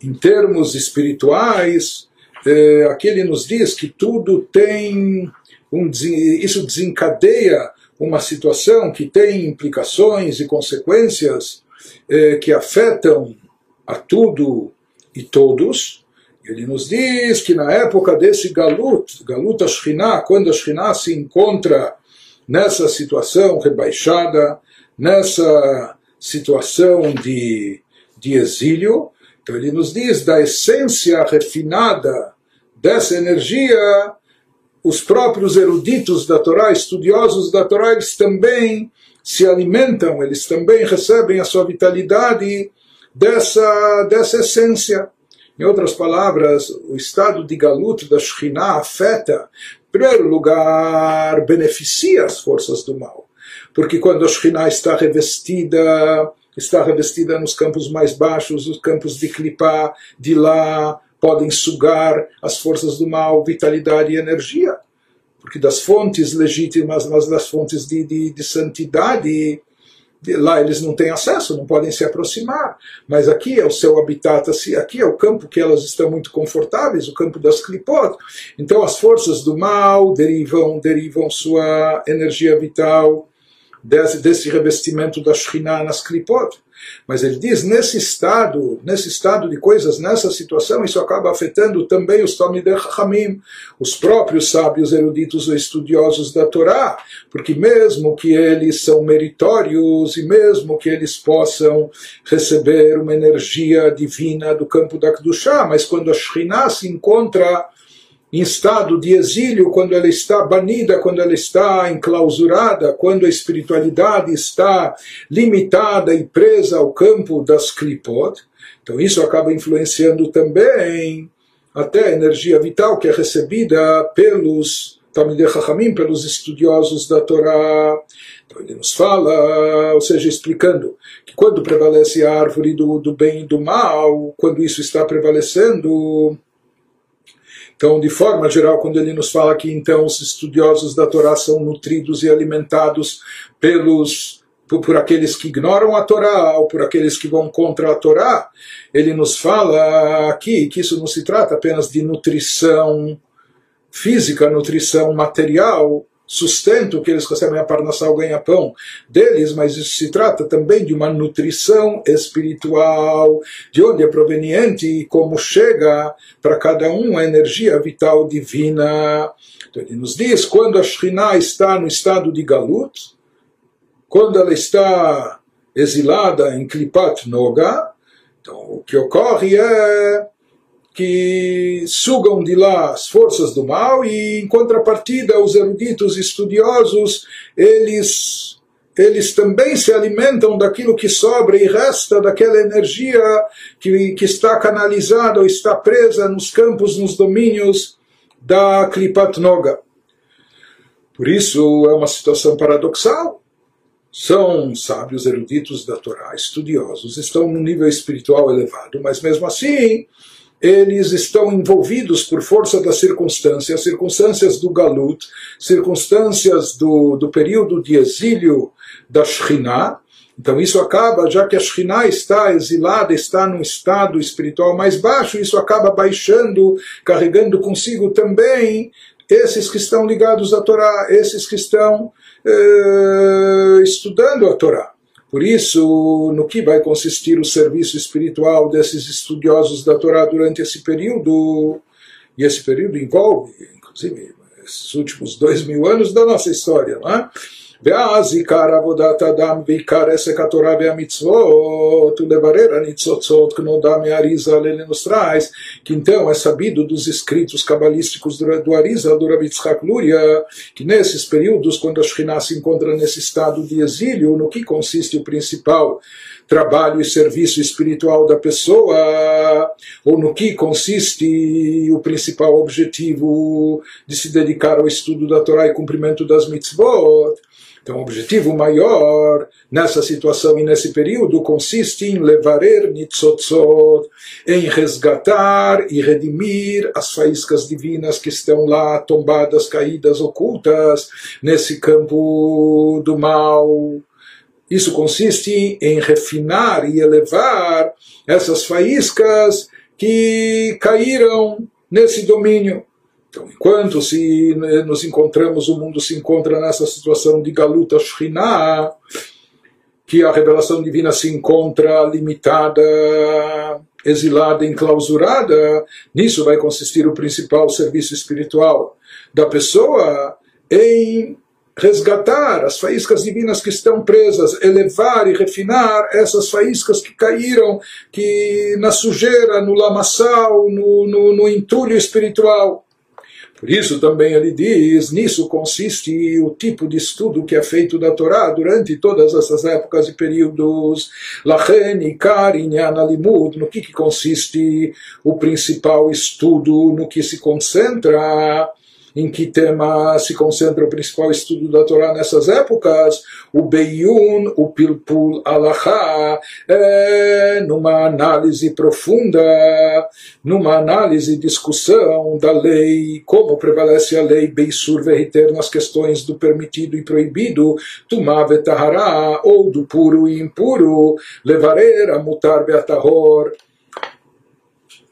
em termos espirituais, eh, aqui ele nos diz que tudo tem um, isso desencadeia uma situação que tem implicações e consequências eh, que afetam a tudo e todos. Ele nos diz que na época desse Galut, Galut Ashkinah, quando a Shekhinah se encontra nessa situação rebaixada, nessa situação de, de exílio, então ele nos diz da essência refinada dessa energia os próprios eruditos da Torá, estudiosos da Torá, eles também se alimentam, eles também recebem a sua vitalidade dessa, dessa essência. Em outras palavras, o estado de galut da Shekhinah afeta, em primeiro lugar, beneficia as forças do mal. Porque quando a Shekhinah está revestida, está revestida nos campos mais baixos, os campos de Klipá, de lá, podem sugar as forças do mal, vitalidade e energia. Porque das fontes legítimas, mas das fontes de, de, de santidade, lá eles não têm acesso, não podem se aproximar. Mas aqui é o seu habitat, assim, aqui é o campo que elas estão muito confortáveis, o campo das clipot. Então as forças do mal derivam, derivam sua energia vital desse, desse revestimento da Shekhinah nas clipot. Mas ele diz, nesse estado, nesse estado de coisas, nessa situação, isso acaba afetando também os Talmidei Chachamim, os próprios sábios eruditos ou estudiosos da Torá, porque mesmo que eles são meritórios e mesmo que eles possam receber uma energia divina do campo da Kedushá, mas quando a Shekhinah se encontra em estado de exílio, quando ela está banida, quando ela está enclausurada, quando a espiritualidade está limitada e presa ao campo das klipot. Então isso acaba influenciando também até a energia vital que é recebida pelos Talmidei Chachamim, pelos estudiosos da Torá. Então ele nos fala, ou seja, explicando que quando prevalece a árvore do, do bem e do mal, quando isso está prevalecendo, então, de forma geral, quando ele nos fala que então os estudiosos da Torá são nutridos e alimentados pelos por, por, aqueles que ignoram a Torá ou por aqueles que vão contra a Torá, ele nos fala aqui que isso não se trata apenas de nutrição física, nutrição material, sustento que eles recebem a parnassá, o ganha-pão deles, mas isso se trata também de uma nutrição espiritual, de onde é proveniente e como chega para cada um a energia vital divina. Então ele nos diz, quando a Shekhinah está no estado de Galut, quando ela está exilada em Klipat Noga, então o que ocorre é que sugam de lá as forças do mal e, em contrapartida, os eruditos estudiosos, eles, eles também se alimentam daquilo que sobra e resta daquela energia que, que está canalizada ou está presa nos campos, nos domínios da Klipat Noga. Por isso é uma situação paradoxal. São sábios eruditos da Torá, estudiosos, estão num nível espiritual elevado, mas mesmo assim eles estão envolvidos por força das circunstâncias, circunstâncias do Galut, circunstâncias do, do período de exílio da Shekhinah. Então isso acaba, já que a Shekhinah está exilada, está num estado espiritual mais baixo, isso acaba baixando, carregando consigo também esses que estão ligados à Torá, esses que estão eh, estudando a Torá. Por isso, no que vai consistir o serviço espiritual desses estudiosos da Torá durante esse período? E esse período envolve, inclusive, esses últimos dois mil anos da nossa história, não é? ואז עיקר עבודת אדם ועיקר עסק התורה והמצוות הוא לברר הניצוצות כנודע מהאריזה לנוס traz que então é sabido dos escritos cabalísticos do, do Arizal, do Rabi Tzchak Luria, que nesses períodos, quando a Shekhinah se encontra nesse estado de exílio, no que consiste o principal trabalho e serviço espiritual da pessoa, ou no que consiste o principal objetivo de se dedicar ao estudo da Torá e cumprimento das mitzvot. então, o objetivo maior nessa situação e nesse período consiste em levarer nitzotzot, em resgatar e redimir as faíscas divinas que estão lá tombadas, caídas, ocultas nesse campo do mal. Isso consiste em refinar e elevar essas faíscas que caíram nesse domínio. Então, enquanto se né, nos encontramos, o mundo se encontra nessa situação de Galuta Shrinah, que a revelação divina se encontra limitada, exilada, enclausurada, nisso vai consistir o principal serviço espiritual da pessoa em resgatar as faíscas divinas que estão presas, elevar e refinar essas faíscas que caíram que na sujeira, no lamaçal, no, no, no entulho espiritual. Por isso também ele diz, nisso consiste o tipo de estudo que é feito da Torá durante todas essas épocas e períodos. Lachen, Ikar, Inyan, Alimud, no que, que consiste o principal estudo, no que se concentra em que tema se concentra o principal estudo da Torá nessas épocas, o Beyun, o Pilpul Alachá, é, numa análise profunda, numa análise e discussão da lei, como prevalece a lei Beisur Veriter nas questões do permitido e proibido, Tumá Vetahará, ou do puro e impuro, Levarer, Mutar Beatahor,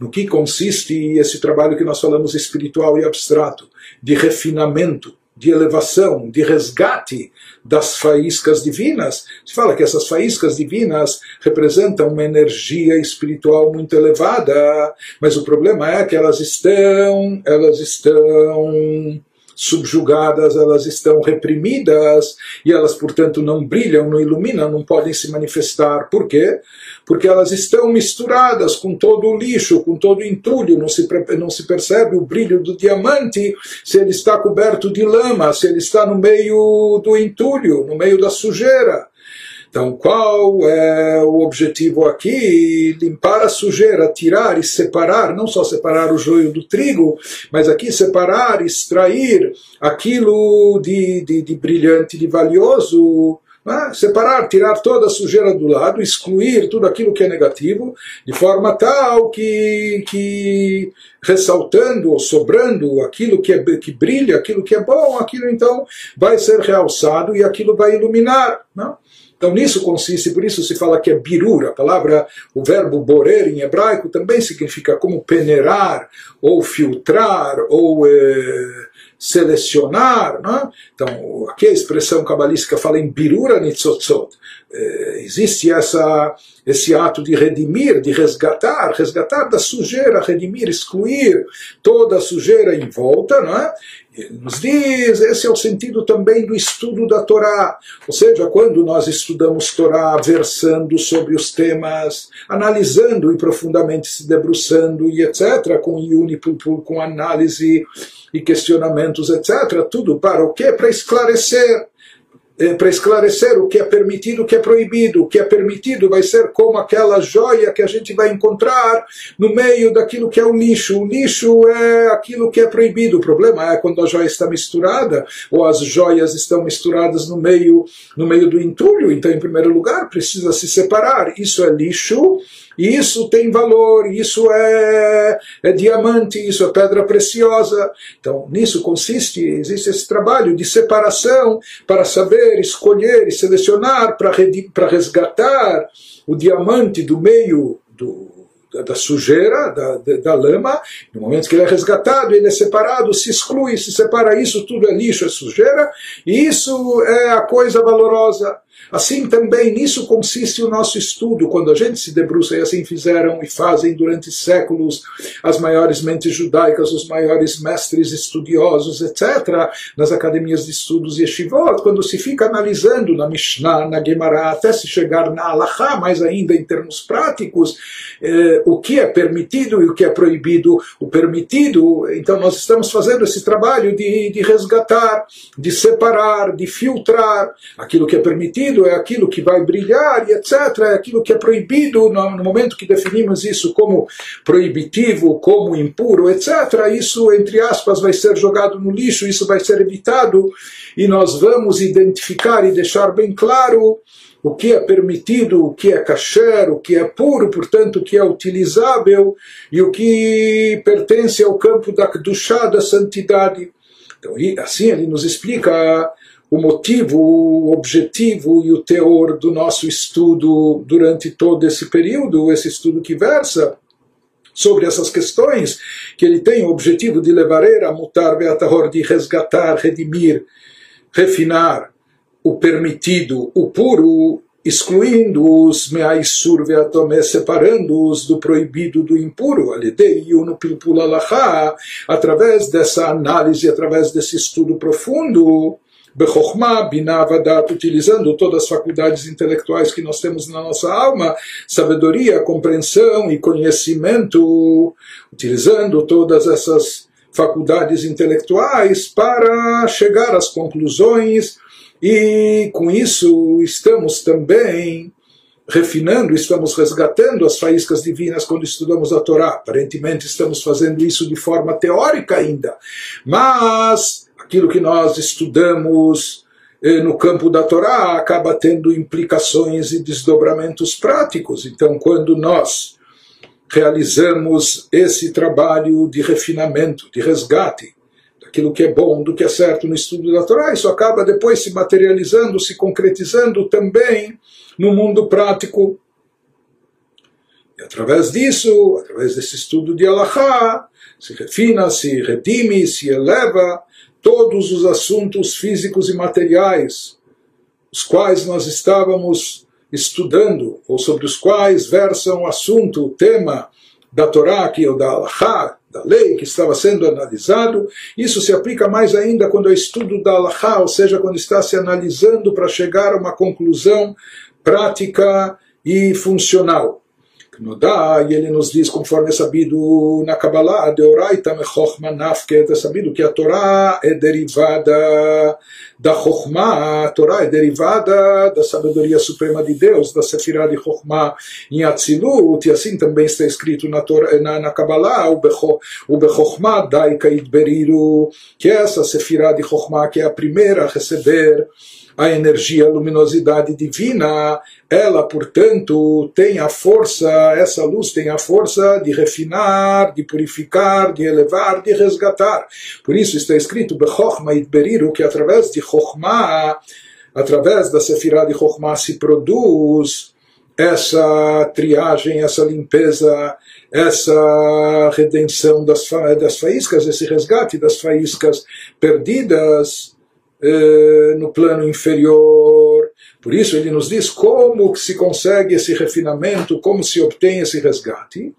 no que consiste esse trabalho que nós falamos espiritual e abstrato, de refinamento, de elevação, de resgate das faíscas divinas. Se fala que essas faíscas divinas representam uma energia espiritual muito elevada, mas o problema é que elas estão, elas estão subjugadas, elas estão reprimidas e elas, portanto, não brilham, não iluminam, não podem se manifestar. Por quê? Porque elas estão misturadas com todo o lixo, com todo o entulho, não se, não se percebe o brilho do diamante se ele está coberto de lama, se ele está no meio do entulho, no meio da sujeira. Então, qual é o objetivo aqui? Limpar a sujeira, tirar e separar, não só separar o joio do trigo, mas aqui separar, extrair aquilo de, de, de brilhante, de valioso, né? separar, tirar toda a sujeira do lado, excluir tudo aquilo que é negativo, de forma tal que, que ressaltando ou sobrando aquilo que, é, que brilha, aquilo que é bom, aquilo então vai ser realçado e aquilo vai iluminar. Não? Então nisso consiste, por isso se fala que é birura. A palavra, o verbo borer em hebraico também significa como peneirar, ou filtrar, ou eh, selecionar. Né? Então aqui a expressão cabalística fala em birura nitzotzot. Eh, existe essa, esse ato de redimir, de resgatar, resgatar da sujeira, redimir, excluir toda a sujeira em volta, não é? nos diz, esse é o sentido também do estudo da Torá. Ou seja, quando nós estudamos Torá, versando sobre os temas, analisando e profundamente se debruçando e etc., com Yuni, com análise e questionamentos, etc., tudo para o quê? Para esclarecer é, para esclarecer o que é permitido, o que é proibido. O que é permitido vai ser como aquela joia que a gente vai encontrar no meio daquilo que é o lixo. O lixo é aquilo que é proibido. O problema é quando a joia está misturada ou as joias estão misturadas no meio, no meio do entulho. Então, em primeiro lugar, precisa se separar. Isso é lixo isso tem valor, isso é, é diamante, isso é pedra preciosa. Então, nisso consiste, existe esse trabalho de separação para saber escolher e selecionar, para resgatar o diamante do meio do, da, sujeira, da, da, da, lama, no momento que ele é resgatado, ele é separado, se exclui, se separa, isso tudo é lixo, é sujeira, e isso é a coisa valorosa. Assim também nisso consiste o nosso estudo, quando a gente se debruça, e assim fizeram e fazem durante séculos as maiores mentes judaicas, os maiores mestres estudiosos, etc., nas academias de estudos e yeshivot, quando se fica analisando na Mishnah, na Gemara, até se chegar na Halachá, mais ainda em termos práticos, eh, o que é permitido e o que é proibido. O permitido, então nós estamos fazendo esse trabalho de, de resgatar, de separar, de filtrar aquilo que é permitido é aquilo que vai brilhar e etc. É aquilo que é proibido no, momento que definimos isso como proibitivo, como impuro, etc. Isso, entre aspas, vai ser jogado no lixo, isso vai ser evitado e nós vamos identificar e deixar bem claro o que é permitido, o que é kasher, o que é puro, portanto, o que é utilizável e o que pertence ao campo da chá da santidade. Então, assim ele nos explica o motivo, o objetivo e o teor do nosso estudo durante todo esse período, esse estudo que versa sobre essas questões, que ele tem o objetivo de levar a mutar beatahor, de resgatar, redimir, refinar o permitido, o puro, excluindo-os meaisur veatomé, separando-os do proibido do impuro, alidei no pilpula através dessa análise, através desse estudo profundo, Bechokhmah, Binah, Vadat, utilizando todas as faculdades intelectuais que nós temos na nossa alma, sabedoria, compreensão e conhecimento, utilizando todas essas faculdades intelectuais para chegar às conclusões e com isso estamos também refinando, estamos resgatando as faíscas divinas quando estudamos a Torá. Aparentemente estamos fazendo isso de forma teórica ainda, mas aquilo que nós estudamos eh, no campo da Torá acaba tendo implicações e desdobramentos práticos. Então, quando nós realizamos esse trabalho de refinamento, de resgate, daquilo que é bom, do que é certo no estudo da Torá, isso acaba depois se materializando, se concretizando também no mundo prático. E através disso, através desse estudo de Allahá, se refina, se redime, se eleva todos os assuntos físicos e materiais, os quais nós estávamos estudando, ou sobre os quais versam o assunto, o tema da Torá, que é o da Allahá, da lei que estava sendo analisado. Isso se aplica mais ainda quando é estudo da Allahá, ou seja, quando está se analisando para chegar a uma conclusão prática e funcional. Nodá, e ele nos diz, conforme é sabido na Kabbalah, Deoraita Mechochma Nafket, é sabido que a Torá é derivada da Chochma, a Torá é derivada da sabedoria suprema de Deus, da Sefirah de Chochma em Atzilut, e assim também está escrito na, Torá, na, na Kabbalah, o Bechochma Daika Idberiru, que é essa Sefirah de Chochma, que é a primeira a receber a energia, a luminosidade divina, ela, portanto, tem a força, essa luz tem a força de refinar, de purificar, de elevar, de resgatar. Por isso está escrito, Bechochma Itberiru, que através de Chochma, através da Sefirah de Chochma se produz essa triagem, essa limpeza, essa redenção das, das faíscas, esse resgate das faíscas perdidas eh, no plano inferior. Por isso ele nos diz como se consegue esse refinamento, como se obtém esse resgate,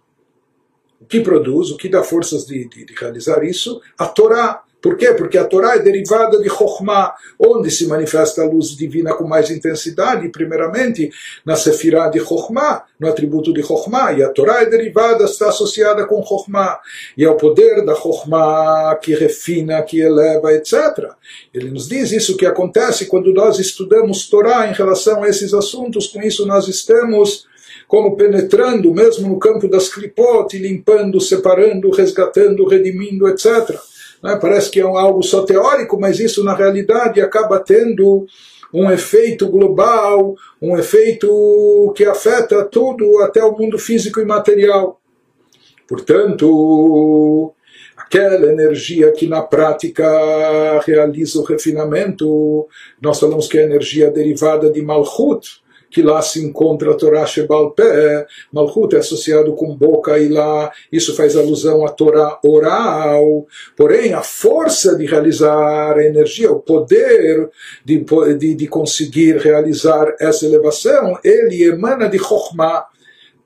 o que produz, o que dá forças de, de, de realizar isso, a Torá. Por quê? Porque a Torá é derivada de Chokhmah, onde se manifesta a luz divina com mais intensidade, primeiramente na Sefirah de Chokhmah, no atributo de Chokhmah, e a Torá é derivada, está associada com Chokhmah, e é o poder da Chokhmah que refina, que eleva, etc. Ele nos diz isso que acontece quando nós estudamos Torá em relação a esses assuntos, com isso nós estamos como penetrando mesmo no campo das clipot, limpando, separando, resgatando, redimindo, etc. Né? Parece que é algo só teórico, mas isso na realidade acaba tendo um efeito global, um efeito que afeta tudo, até o mundo físico e material. Portanto, aquela energia que na prática realiza o refinamento, nós falamos que é a energia derivada de Malchut, que lá se encontra a Torá Shebal Pé, Malchut é associado com boca e lá isso faz alusão à Torá oral, porém a força de realizar a energia, o poder de, de, de conseguir realizar essa elevação, ele emana de Chokhmah,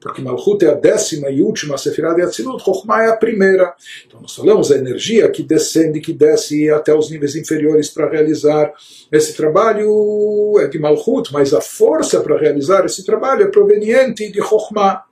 porque Malchut é a décima e última Sefirah de Atzilut, Chokhmah é a primeira. Então nós falamos a energia que descende, que desce até os níveis inferiores para realizar esse trabalho é de Malchut, mas a força para realizar esse trabalho é proveniente de Chokhmah.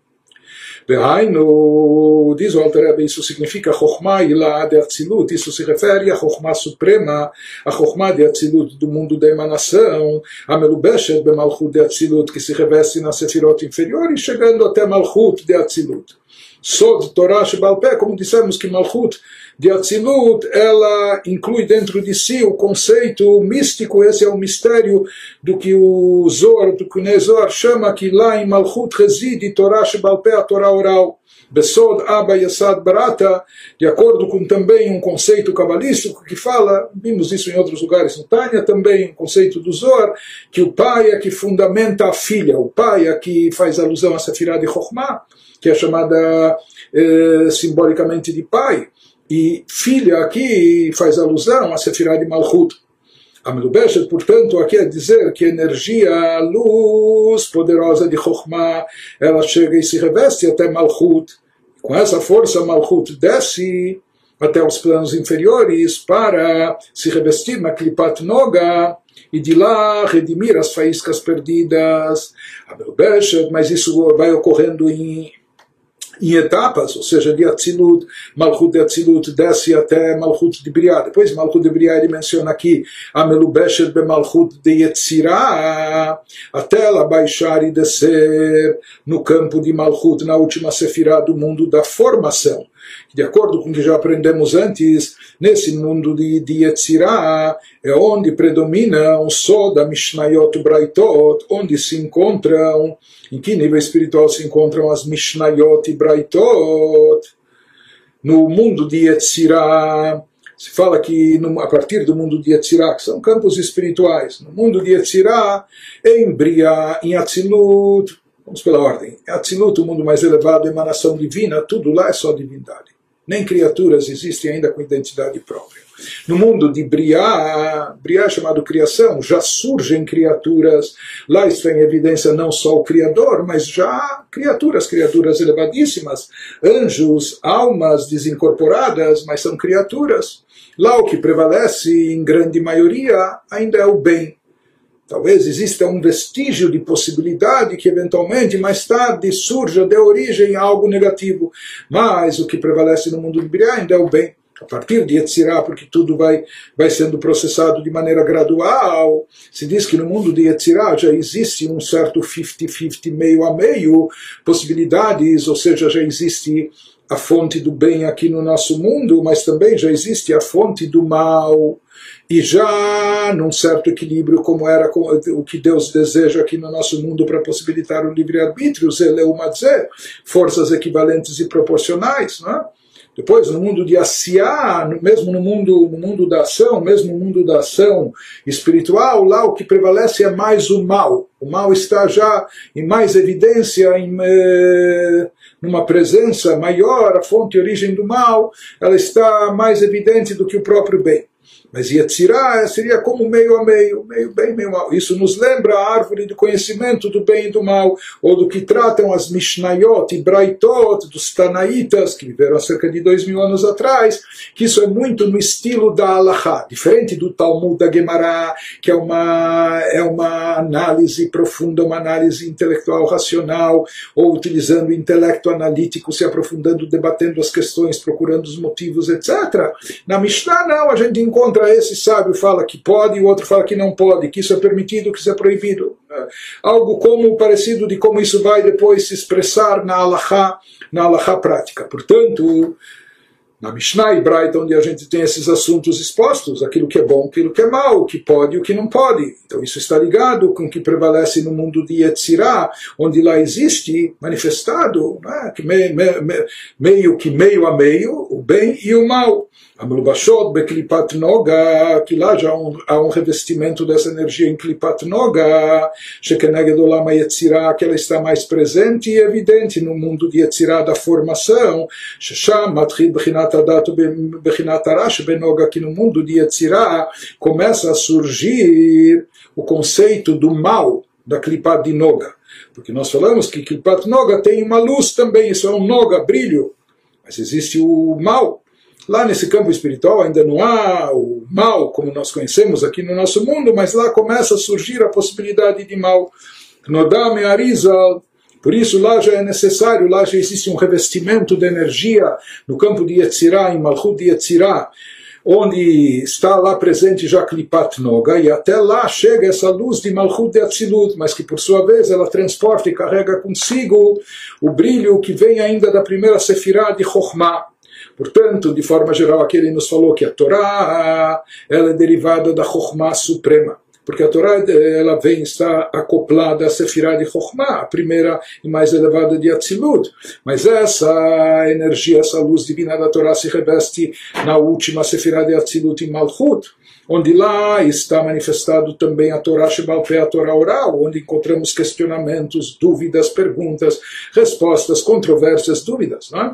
Behainu, diz o Alter isso significa Chokhmah Ilá de Atzilut, isso se refere à Chokhmah Suprema, a Chokhmah de Atzilut do mundo da emanação, a Melubeshet Bemalchut de Atzilut, que se reveste na Sefirot inferiores, chegando até Malchut de Atzilut. Sod Torah Shebalpé, como dissemos que Malchut de Atzilut, ela inclui dentro de si o conceito místico, esse é o mistério do que o Zor, do que o Nezor chama que lá em Malchut reside Torah Shebalpé, a Torá oral. Besod Abba Yasad Barata, de acordo com também um conceito cabalístico que fala, vimos isso em outros lugares no Tânia, também um conceito do Zohar, que o pai é que fundamenta a filha, o pai é que faz alusão a Sefirah de Chokhmah, que é chamada eh, simbolicamente de pai. E filha aqui faz alusão a Sefirah de Malchut. A Melubeshet, portanto, aqui é dizer que energia, luz poderosa de Chokhmah, ela chega e se reveste até Malchut. Com essa força, Malchut desce até os planos inferiores para se revestir na Klipat Noga e de lá redimir as faíscas perdidas. A Melubeshet, mas isso vai ocorrendo em em etapas, ou seja, de Atzilut, Malchut de Atzilut desce até Malchut de Briá. Depois Malchut de Briá ele menciona aqui a Melubeshet be Malchut de Yetzirah, até ela baixar e descer no campo de Malchut, na última sefirá do mundo da formação. De acordo com o que já aprendemos antes, nesse mundo de, de Yetzirah, é onde predominam Soda, Mishnayot, Braitot, onde se encontram em que nível espiritual se encontram as Mishnayot e Braitot? No mundo de Yetzirah, se fala que a partir do mundo de Yetzirah, que são campos espirituais, no mundo de Yetzirah, em Bria, em Atzilut, vamos pela ordem, Atzilut, o mundo mais elevado, emanação divina, tudo lá é só divindade. Nem criaturas existem ainda com identidade própria. No mundo de Briá, Briá é chamado criação, já surgem criaturas. Lá está em evidência não só o Criador, mas já criaturas, criaturas elevadíssimas, anjos, almas desincorporadas, mas são criaturas. Lá o que prevalece em grande maioria ainda é o bem. Talvez exista um vestígio de possibilidade que eventualmente mais tarde surja de origem a algo negativo. Mas o que prevalece no mundo do Briá ainda é o bem. A partir de Yetzirah, porque tudo vai, vai sendo processado de maneira gradual, se diz que no mundo de Yetzirah já existe um certo 50-50, meio a meio, possibilidades, ou seja, já existe a fonte do bem aqui no nosso mundo, mas também já existe a fonte do mal. E já num certo equilíbrio, como era o que Deus deseja aqui no nosso mundo para possibilitar o livre-arbítrio, Zeleumadze, forças equivalentes e proporcionais. Não é? Depois, no mundo de Asiá, mesmo no mundo, no mundo da ação, mesmo no mundo da ação espiritual, lá o que prevalece é mais o mal. O mal está já em mais evidência, em, eh, numa presença maior, a fonte e origem do mal, ela está mais evidente do que o próprio bem. Mas Yetzirah seria como meio a meio, meio bem, meio mal. Isso nos lembra a árvore do conhecimento do bem e do mal, ou do que tratam as Mishnayot e Braitot dos Tanaitas, que viveram há cerca de dois mil anos atrás, que isso é muito no estilo da Halachá, diferente do Talmud da Gemara, que é uma, é uma análise profunda, uma análise intelectual racional, ou utilizando o intelecto analítico, se aprofundando, debatendo as questões, procurando os motivos, etc. Na Mishnah, não, a gente encontra esse sábio fala que pode e o outro fala que não pode, que isso é permitido, que isso é proibido. Algo como parecido de como isso vai depois se expressar na Allahá, na Allahá prática. Portanto, na Mishnah e Braita, onde a gente tem esses assuntos expostos, aquilo que é bom, aquilo que é mal, o que pode e o que não pode. Então isso está ligado com o que prevalece no mundo de Yetzirah, onde lá existe manifestado né, que meio, que meio a meio, o bem e o mal. Amlubashot beklipat noga, que lá já há um, revestimento dessa energia em klipat noga, shekeneged olam yetzirah, que ela está mais presente e evidente no mundo de yetzirah da formação, shesham matchid bechinat arash benoga, no mundo de yetzirah começa a surgir o conceito do mal, da klipat de noga. Porque nós falamos que klipat noga tem uma luz também, isso é um noga, brilho, mas existe o mal, Lá nesse campo espiritual ainda não há o mal como nós conhecemos aqui no nosso mundo, mas lá começa a surgir a possibilidade de mal. Nodame Arizal. Por isso lá já é necessário, lá já existe um revestimento de energia no campo de Yetzirah, em Malchut de Yetzirah, onde está lá presente já Klipat Noga, e até lá chega essa luz de Malchut de Atzilut, mas que por sua vez ela transporta e carrega consigo o brilho que vem ainda da primeira Sefirah de Chokhmah. Portanto, de forma geral, aqui ele nos falou que a Torá ela é derivada da Chokhmah suprema. Porque a Torá ela vem estar acoplada à Sefirah de Chokhmah, a primeira e mais elevada de Atzilut. Mas essa energia, essa luz divina da Torá se reveste na última Sefirah de Atzilut em Malchut onde lá está manifestado também a Torá Shebalpé, a Torá oral, onde encontramos questionamentos, dúvidas, perguntas, respostas, controvérsias, dúvidas. Não é?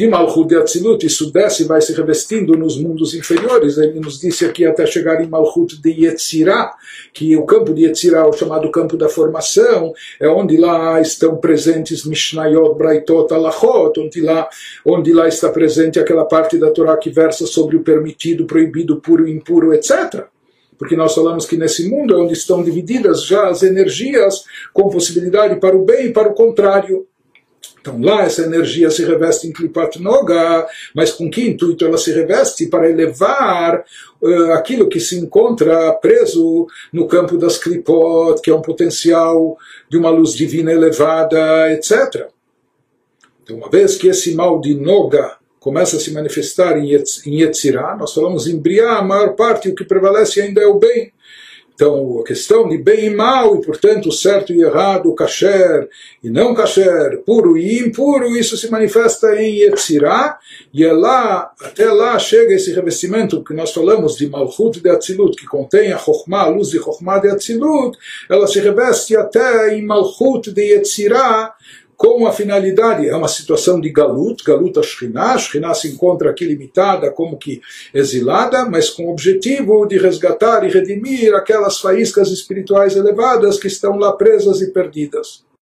De Malchut de Atzilut, isso desce e vai se revestindo nos mundos inferiores. Ele nos disse aqui até chegar em Malchut de Yetzirah, que o campo de Yetzirah, o chamado campo da formação, é onde lá estão presentes Mishnayot, Braitot, Alachot, onde lá, onde lá está presente aquela parte da Torá que versa sobre o permitido, proibido, puro, impuro, etc porque nós falamos que nesse mundo é onde estão divididas já as energias com possibilidade para o bem e para o contrário. Então lá essa energia se reveste em Klipat Noga, mas com que intuito ela se reveste? Para elevar uh, aquilo que se encontra preso no campo das Klipot, que é um potencial de uma luz divina elevada, etc. Então uma vez que esse mal de Noga começa a se manifestar em Yetzirah, nós falamos em Briah, a maior parte o que prevalece ainda é o bem. Então, a questão de bem e mal, e portanto certo e errado, kasher e não kasher, puro e impuro, isso se manifesta em Yetzirah, e é lá, até lá chega esse revestimento que nós falamos de Malchut de Atzilut, que contém a Chokhmah, a luz de Chokhmah de Atzilut, ela se reveste até em Malchut de Yetzirah, com a finalidade, é uma situação de galut, galut a Shekhinah, Shekhinah se encontra aqui limitada, como que exilada, mas com o objetivo de resgatar e redimir aquelas faíscas espirituais elevadas que estão lá presas e perdidas.